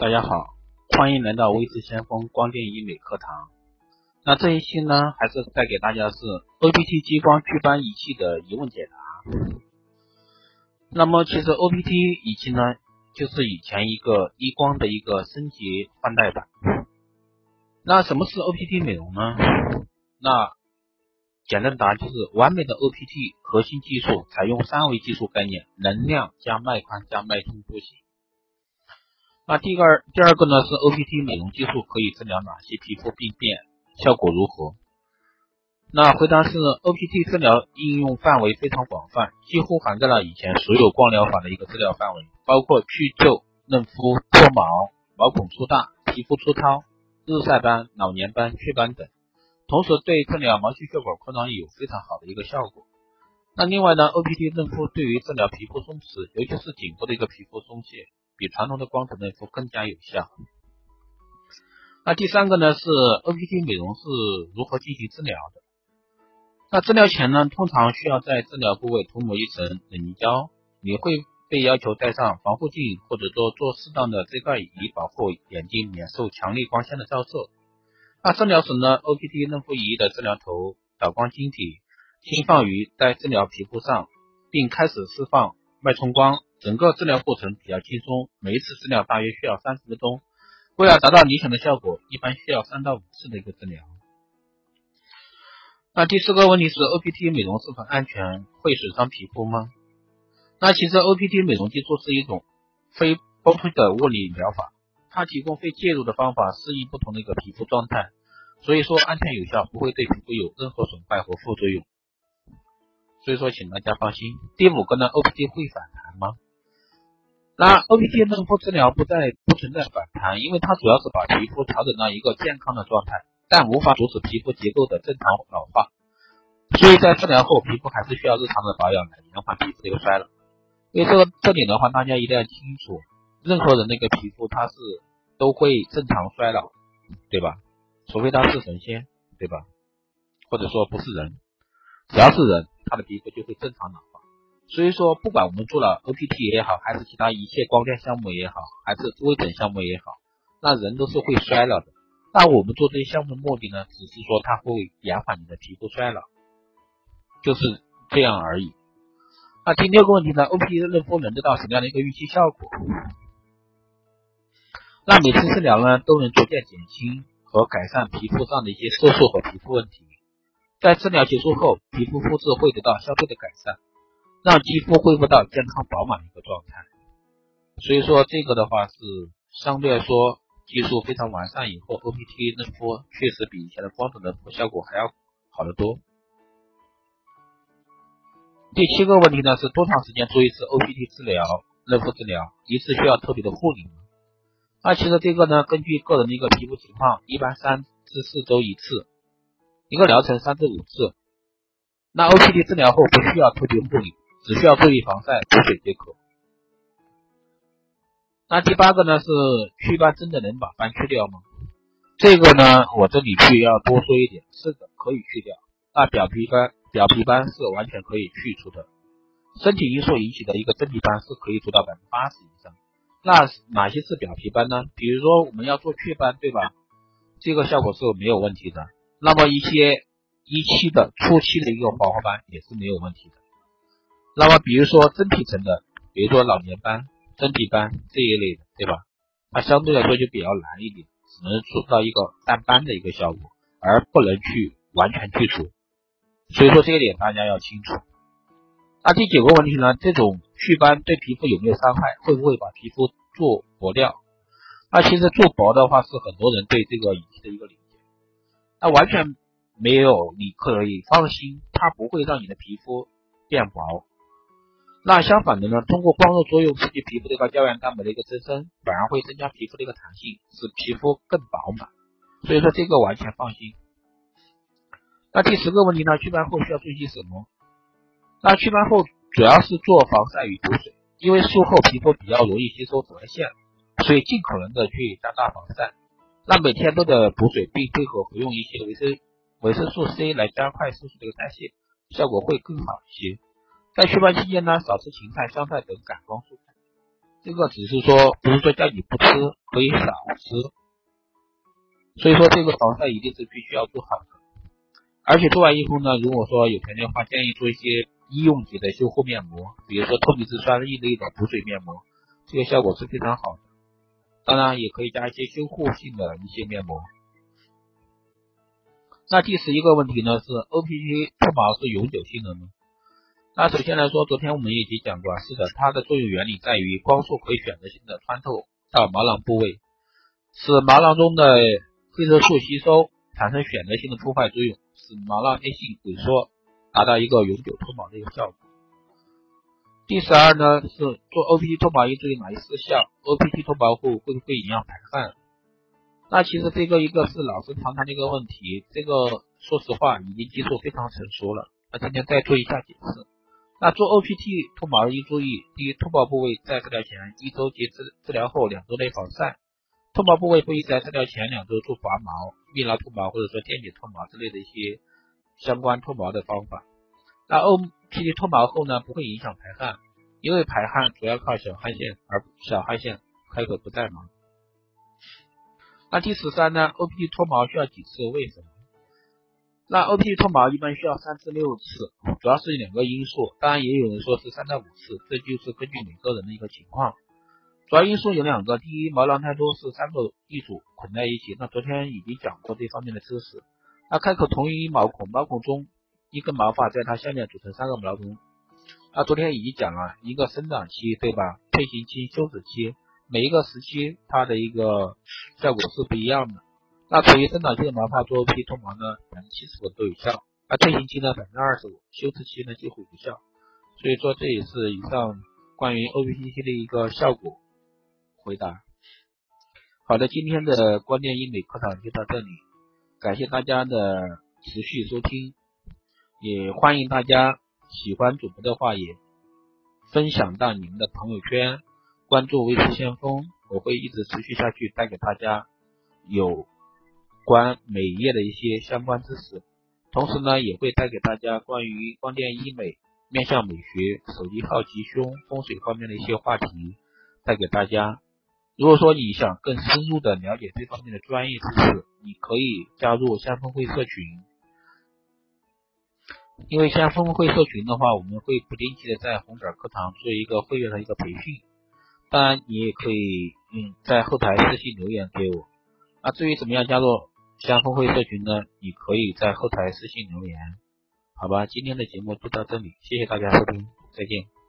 大家好，欢迎来到微智先锋光电医美课堂。那这一期呢，还是带给大家是 OPT 激光祛斑仪器的疑问解答。那么其实 OPT 仪器呢，就是以前一个激光的一个升级换代版。那什么是 OPT 美容呢？那简单的答案就是完美的 OPT 核心技术，采用三维技术概念，能量加脉宽加脉冲波形。那第二第二个呢是 OPT 美容技术可以治疗哪些皮肤病变，效果如何？那回答是 OPT 治疗应用范围非常广泛，几乎涵盖了以前所有光疗法的一个治疗范围，包括去皱、嫩肤、脱毛、毛孔粗大、皮肤粗糙、日晒斑、老年斑、雀斑等，同时对治疗毛细血管扩张有非常好的一个效果。那另外呢，OPT 嫩肤对于治疗皮肤松弛，尤其是颈部的一个皮肤松懈。比传统的光子嫩肤更加有效。那第三个呢是 OPT 美容是如何进行治疗的？那治疗前呢，通常需要在治疗部位涂抹一层冷凝胶，你会被要求戴上防护镜，或者说做适当的遮盖以保护眼睛免受强烈光线的照射。那治疗时呢，OPT 嫩肤仪的治疗头导光晶体轻放于在治疗皮肤上，并开始释放脉冲光。整个治疗过程比较轻松，每一次治疗大约需要三十分钟。为了达到理想的效果，一般需要三到五次的一个治疗。那第四个问题是，OPT 美容是否安全？会损伤皮肤吗？那其实 OPT 美容技术是一种非剥推的物理疗法，它提供非介入的方法，适应不同的一个皮肤状态，所以说安全有效，不会对皮肤有任何损坏和副作用。所以说，请大家放心。第五个呢，OPT 会反弹吗？那 OPT 嫩肤治疗不再不存在反弹，因为它主要是把皮肤调整到一个健康的状态，但无法阻止皮肤结构的正常老化。所以在治疗后，皮肤还是需要日常的保养来延缓皮肤的一个衰老。因为这个这点的话，大家一定要清楚，任何人的一个皮肤它是都会正常衰老，对吧？除非他是神仙，对吧？或者说不是人，只要是人，他的皮肤就会正常老。所以说，不管我们做了 OPT 也好，还是其他一切光电项目也好，还是微整项目也好，那人都是会衰老的。那我们做这些项目的目的呢，只是说它会延缓你的皮肤衰老，就是这样而已。那第六个问题呢，OPT 嫩肤能得到什么样的一个预期效果？那每次治疗呢，都能逐渐减轻和改善皮肤上的一些色素和皮肤问题。在治疗结束后，皮肤肤质会得到相对的改善。让肌肤恢复到健康饱满的一个状态，所以说这个的话是相对来说技术非常完善以后，OPT 嫩肤确实比以前的光子嫩肤效果还要好得多。第七个问题呢是多长时间做一次 OPT 治疗嫩肤治疗？一次需要特别的护理吗？那其实这个呢根据个人的一个皮肤情况，一般三至四周一次，一个疗程三至五次。那 OPT 治疗后不需要特别护理。只需要注意防晒、补水即可。那第八个呢是祛斑真的能把斑去掉吗？这个呢我这里去要多说一点，是的，可以去掉。那表皮斑、表皮斑是完全可以去除的。身体因素引起的一个真皮斑是可以做到百分之八十以上。那哪些是表皮斑呢？比如说我们要做祛斑，对吧？这个效果是没有问题的。那么一些一期的初期的一个黄褐斑也是没有问题的。那么，比如说真皮层的，比如说老年斑、真皮斑这一类的，对吧？它相对来说就比较难一点，只能做到一个淡斑的一个效果，而不能去完全去除。所以说这一点大家要清楚。那第九个问题呢？这种祛斑对皮肤有没有伤害？会不会把皮肤做薄掉？那其实做薄的话，是很多人对这个仪器的一个理解。那完全没有，你可以放心，它不会让你的皮肤变薄。那相反的呢？通过光热作用刺激皮肤的一个胶原蛋白的一个增生，反而会增加皮肤的一个弹性，使皮肤更饱满。所以说这个完全放心。那第十个问题呢？祛斑后需要注意什么？那祛斑后主要是做防晒与补水，因为术后皮肤比较容易吸收紫外线，所以尽可能的去加大防晒。那每天都得补水，并配合服用一些维生维生素 C 来加快色素的一个代谢，效果会更好一些。在祛斑期间呢，少吃芹菜、香菜等感光蔬菜。这个只是说不是说叫你不吃，可以少吃。所以说这个防晒一定是必须要做好的。而且做完以后呢，如果说有条件的话，建议做一些医用级的修护面膜，比如说透明质酸一类的补水面膜，这个效果是非常好的。当然也可以加一些修护性的一些面膜。那第十一个问题呢是 O P T 脱毛是永久性的吗？那首先来说，昨天我们已经讲过，是的，它的作用原理在于光束可以选择性的穿透到毛囊部位，使毛囊中的黑色素吸收，产生选择性的破坏作用，使毛囊内性萎缩，达到一个永久脱毛的一个效果。第十二呢是做 O P T 脱毛应注意哪些事项？O P T 脱毛后会不会影响排汗？那其实这个一个是老师常谈的一个问题，这个说实话已经技术非常成熟了。那今天再做一下解释。那做 O P T 脱毛应注意：第一，脱毛部位在治疗前一周及治治疗后两周内防晒。脱毛部位不宜在治疗前两周做拔毛、蜜蜡脱毛或者说电解脱毛之类的一些相关脱毛的方法。那 O P T 脱毛后呢，不会影响排汗，因为排汗主要靠小汗腺，而小汗腺开口不在毛。那第十三呢？O P T 脱毛需要几次？为什么？那 O P 脱毛一般需要三至六次，主要是两个因素，当然也有人说是三到五次，这就是根据每个人的一个情况。主要因素有两个，第一，毛囊太多是三个一组捆在一起，那昨天已经讲过这方面的知识。那开口同一毛孔，毛孔中。一根毛发在它下面组成三个毛孔，那昨天已经讲了一个生长期，对吧？退行期、休止期，每一个时期它的一个效果是不一样的。那处于生长期的毛发做 O P 脱毛呢，百分之七十五都有效；而退行期呢，百分之二十五；休止期呢，几乎无效。所以说，这也是以上关于 O P T 的一个效果回答。好的，今天的光电医美课堂就到这里，感谢大家的持续收听。也欢迎大家喜欢主播的话，也分享到你们的朋友圈，关注微视先锋，我会一直持续下去，带给大家有关美业的一些相关知识，同时呢，也会带给大家关于光电医美、面向美学、手机号吉凶、风水方面的一些话题，带给大家。如果说你想更深入的了解这方面的专业知识，你可以加入先锋会社群。因为像峰会社群的话，我们会不定期的在红点课堂做一个会员的一个培训。当然，你也可以嗯在后台私信留言给我。那至于怎么样加入加峰会社群呢？你可以在后台私信留言，好吧？今天的节目就到这里，谢谢大家收听，再见。